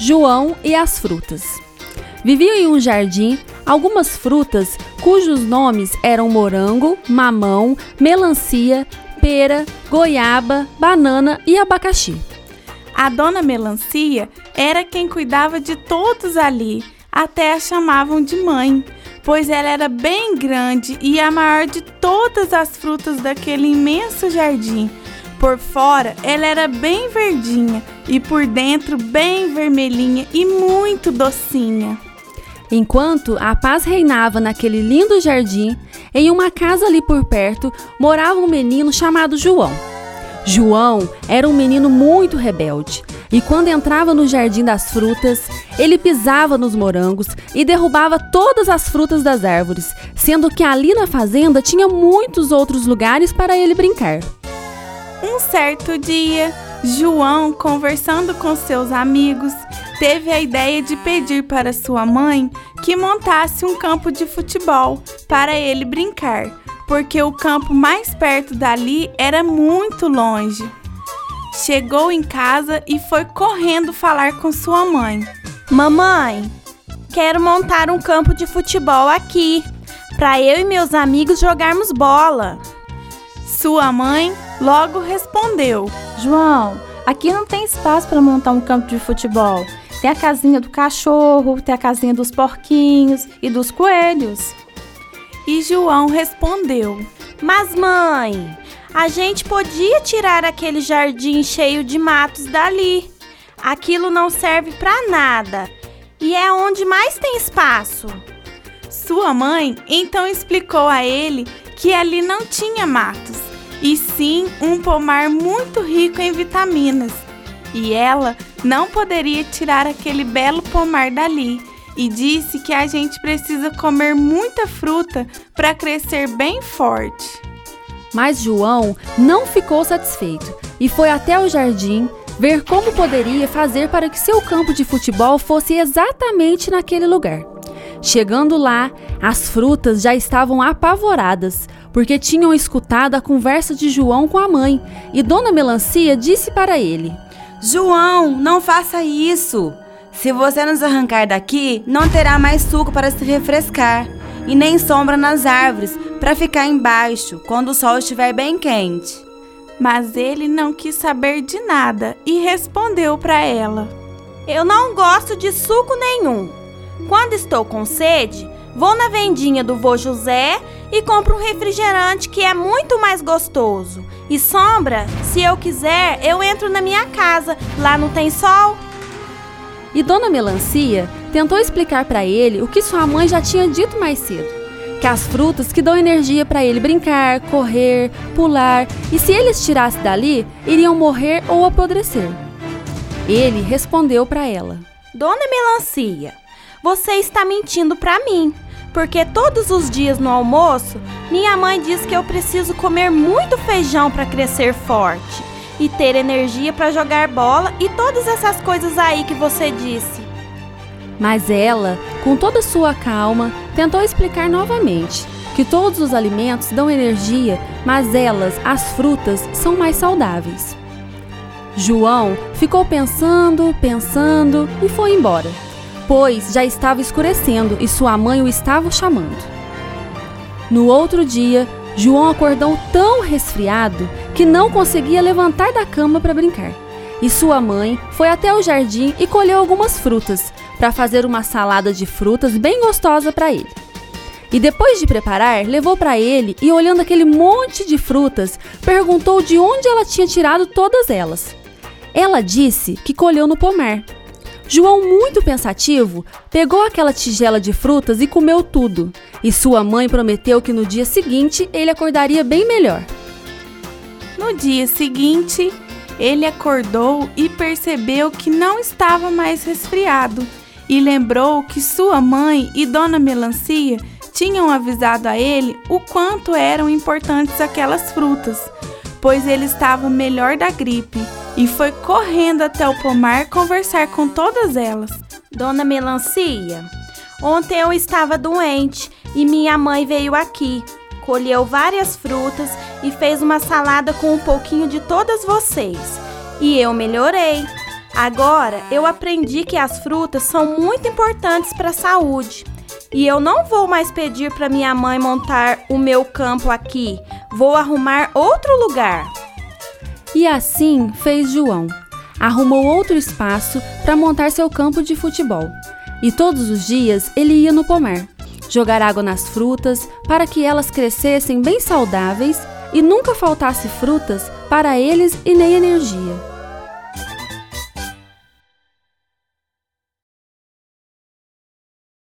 João e as frutas. Viviam em um jardim algumas frutas cujos nomes eram morango, mamão, melancia, pera, goiaba, banana e abacaxi. A dona Melancia era quem cuidava de todos ali, até a chamavam de mãe, pois ela era bem grande e a maior de todas as frutas daquele imenso jardim. Por fora, ela era bem verdinha e por dentro bem vermelhinha e muito docinha. Enquanto a paz reinava naquele lindo jardim, em uma casa ali por perto morava um menino chamado João. João era um menino muito rebelde e quando entrava no jardim das frutas, ele pisava nos morangos e derrubava todas as frutas das árvores, sendo que ali na fazenda tinha muitos outros lugares para ele brincar. Um certo dia, João, conversando com seus amigos, teve a ideia de pedir para sua mãe que montasse um campo de futebol para ele brincar, porque o campo mais perto dali era muito longe. Chegou em casa e foi correndo falar com sua mãe. Mamãe, quero montar um campo de futebol aqui, para eu e meus amigos jogarmos bola. Sua mãe logo respondeu: João, aqui não tem espaço para montar um campo de futebol. Tem a casinha do cachorro, tem a casinha dos porquinhos e dos coelhos. E João respondeu: Mas, mãe, a gente podia tirar aquele jardim cheio de matos dali. Aquilo não serve para nada e é onde mais tem espaço. Sua mãe então explicou a ele que ali não tinha matos, e sim um pomar muito rico em vitaminas. E ela não poderia tirar aquele belo pomar dali e disse que a gente precisa comer muita fruta para crescer bem forte. Mas João não ficou satisfeito e foi até o jardim ver como poderia fazer para que seu campo de futebol fosse exatamente naquele lugar. Chegando lá, as frutas já estavam apavoradas, porque tinham escutado a conversa de João com a mãe, e Dona Melancia disse para ele: João, não faça isso! Se você nos arrancar daqui, não terá mais suco para se refrescar, e nem sombra nas árvores para ficar embaixo quando o sol estiver bem quente. Mas ele não quis saber de nada e respondeu para ela: Eu não gosto de suco nenhum. Quando estou com sede, vou na vendinha do vô José e compro um refrigerante que é muito mais gostoso. E sombra, se eu quiser, eu entro na minha casa. Lá não tem sol. E Dona Melancia tentou explicar para ele o que sua mãe já tinha dito mais cedo: que as frutas que dão energia para ele brincar, correr, pular, e se eles tirassem dali, iriam morrer ou apodrecer. Ele respondeu para ela: Dona Melancia, você está mentindo para mim, porque todos os dias no almoço, minha mãe diz que eu preciso comer muito feijão para crescer forte e ter energia para jogar bola e todas essas coisas aí que você disse. Mas ela, com toda sua calma, tentou explicar novamente que todos os alimentos dão energia, mas elas, as frutas, são mais saudáveis. João ficou pensando, pensando e foi embora pois já estava escurecendo e sua mãe o estava chamando. No outro dia, João acordou tão resfriado que não conseguia levantar da cama para brincar. E sua mãe foi até o jardim e colheu algumas frutas para fazer uma salada de frutas bem gostosa para ele. E depois de preparar, levou para ele e, olhando aquele monte de frutas, perguntou de onde ela tinha tirado todas elas. Ela disse que colheu no pomar João, muito pensativo, pegou aquela tigela de frutas e comeu tudo. E sua mãe prometeu que no dia seguinte ele acordaria bem melhor. No dia seguinte, ele acordou e percebeu que não estava mais resfriado e lembrou que sua mãe e Dona Melancia tinham avisado a ele o quanto eram importantes aquelas frutas, pois ele estava melhor da gripe e foi correndo até o pomar conversar com todas elas. Dona Melancia, ontem eu estava doente e minha mãe veio aqui, colheu várias frutas e fez uma salada com um pouquinho de todas vocês. E eu melhorei. Agora eu aprendi que as frutas são muito importantes para a saúde. E eu não vou mais pedir para minha mãe montar o meu campo aqui. Vou arrumar outro lugar. E assim fez João. Arrumou outro espaço para montar seu campo de futebol. E todos os dias ele ia no pomar, jogar água nas frutas para que elas crescessem bem saudáveis e nunca faltasse frutas para eles e nem energia.